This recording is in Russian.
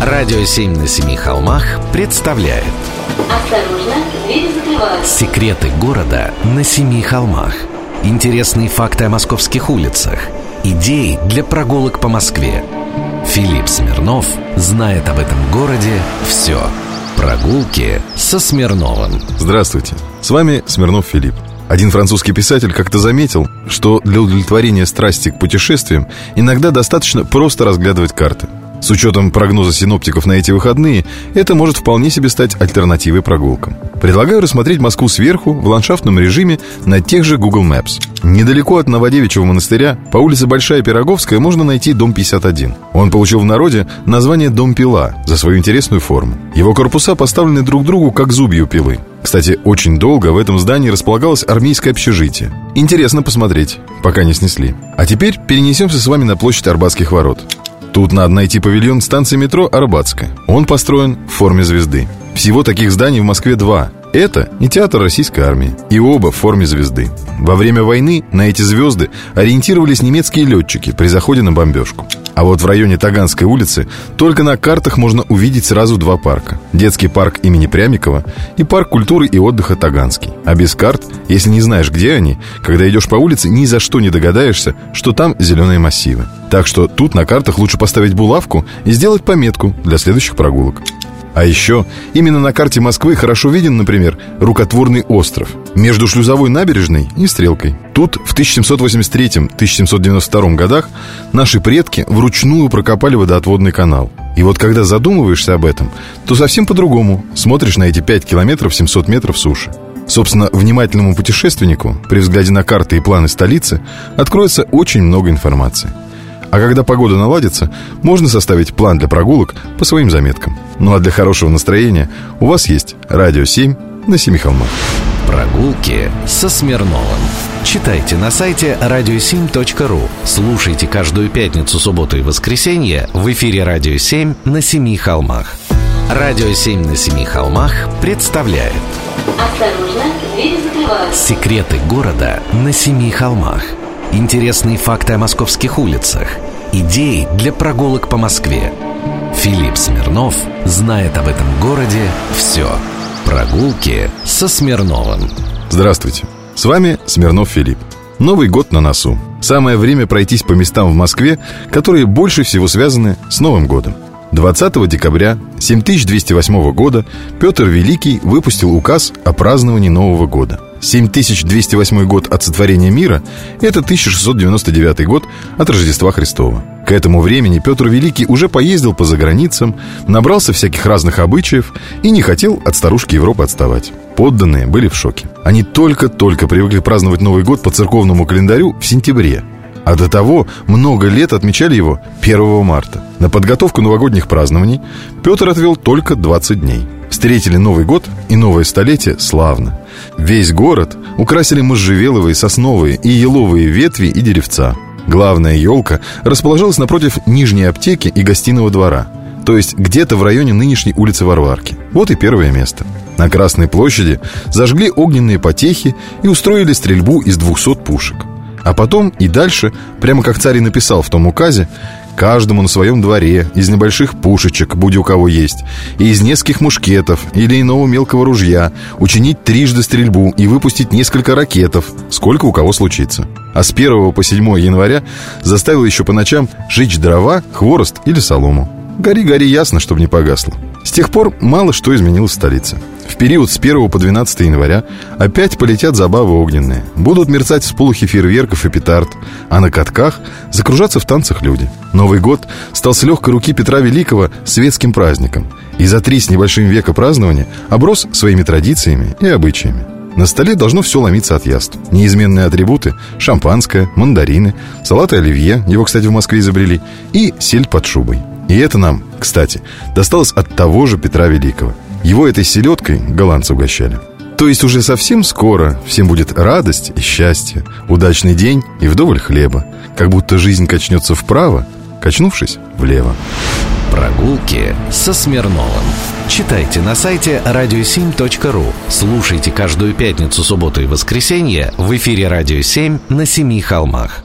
Радио «Семь на семи холмах» представляет. Осторожно, двери закрываются. Секреты города на семи холмах. Интересные факты о московских улицах. Идеи для прогулок по Москве. Филипп Смирнов знает об этом городе все Прогулки со Смирновым. Здравствуйте, с вами Смирнов Филипп. Один французский писатель как-то заметил, что для удовлетворения страсти к путешествиям иногда достаточно просто разглядывать карты. С учетом прогноза синоптиков на эти выходные, это может вполне себе стать альтернативой прогулкам. Предлагаю рассмотреть Москву сверху в ландшафтном режиме на тех же Google Maps. Недалеко от Новодевичьего монастыря по улице Большая Пироговская можно найти дом 51. Он получил в народе название «Дом Пила» за свою интересную форму. Его корпуса поставлены друг другу как зубья пилы. Кстати, очень долго в этом здании располагалось армейское общежитие. Интересно посмотреть, пока не снесли. А теперь перенесемся с вами на площадь Арбатских ворот. Тут надо найти павильон станции метро Арбатская. Он построен в форме звезды. Всего таких зданий в Москве два. Это и театр российской армии. И оба в форме звезды. Во время войны на эти звезды ориентировались немецкие летчики при заходе на бомбежку. А вот в районе Таганской улицы только на картах можно увидеть сразу два парка. Детский парк имени Прямикова и парк культуры и отдыха Таганский. А без карт, если не знаешь, где они, когда идешь по улице, ни за что не догадаешься, что там зеленые массивы. Так что тут на картах лучше поставить булавку и сделать пометку для следующих прогулок. А еще именно на карте Москвы хорошо виден, например, рукотворный остров между шлюзовой набережной и стрелкой. Тут в 1783-1792 годах наши предки вручную прокопали водоотводный канал. И вот когда задумываешься об этом, то совсем по-другому смотришь на эти 5 километров 700 метров суши. Собственно, внимательному путешественнику при взгляде на карты и планы столицы откроется очень много информации. А когда погода наладится, можно составить план для прогулок по своим заметкам. Ну а для хорошего настроения у вас есть «Радио 7» на Семи холмах. Прогулки со Смирновым. Читайте на сайте radio7.ru Слушайте каждую пятницу, субботу и воскресенье в эфире «Радио 7» на Семи холмах «Радио 7» на Семи холмах представляет. Осторожно, двери закрываются. Секреты города на Семи холмах Интересные факты о московских улицах. Идеи для прогулок по Москве. Филипп Смирнов знает об этом городе все Прогулки со Смирновым Здравствуйте, с вами Смирнов Филипп. Новый год на носу. Самое время пройтись по местам в Москве, которые больше всего связаны с Новым годом. 20 декабря 7208 года Петр Великий выпустил указ о праздновании Нового года. 7208 год от сотворения мира – это 1699 год от Рождества Христова. К этому времени Петр Великий уже поездил по заграницам, набрался всяких разных обычаев и не хотел от старушки Европы отставать. Подданные были в шоке. Они только-только привыкли праздновать Новый год по церковному календарю в сентябре – а до того много лет отмечали его 1 марта. На подготовку новогодних празднований Петр отвел только 20 дней. Встретили Новый год и новое столетие славно. Весь город украсили можжевеловые, сосновые и еловые ветви и деревца. Главная елка расположилась напротив нижней аптеки и гостиного двора – то есть где-то в районе нынешней улицы Варварки. Вот и первое место. На Красной площади зажгли огненные потехи и устроили стрельбу из 200 пушек. А потом и дальше, прямо как царь и написал в том указе, каждому на своем дворе из небольших пушечек, будь у кого есть, и из нескольких мушкетов или иного мелкого ружья учинить трижды стрельбу и выпустить несколько ракетов, сколько у кого случится. А с 1 по 7 января заставил еще по ночам жечь дрова, хворост или солому. Гори-гори ясно, чтобы не погасло. С тех пор мало что изменилось в столице. В период с 1 по 12 января опять полетят забавы огненные. Будут мерцать всполохи фейерверков и петард, а на катках закружаться в танцах люди. Новый год стал с легкой руки Петра Великого светским праздником. И за три с небольшим века празднования оброс своими традициями и обычаями. На столе должно все ломиться от яств. Неизменные атрибуты – шампанское, мандарины, салат и оливье, его, кстати, в Москве изобрели, и сель под шубой. И это нам, кстати, досталось от того же Петра Великого. Его этой селедкой голландцы угощали. То есть уже совсем скоро всем будет радость и счастье, удачный день и вдоволь хлеба. Как будто жизнь качнется вправо, качнувшись влево. Прогулки со Смирновым. Читайте на сайте radio7.ru. Слушайте каждую пятницу, субботу и воскресенье в эфире «Радио 7» на Семи холмах.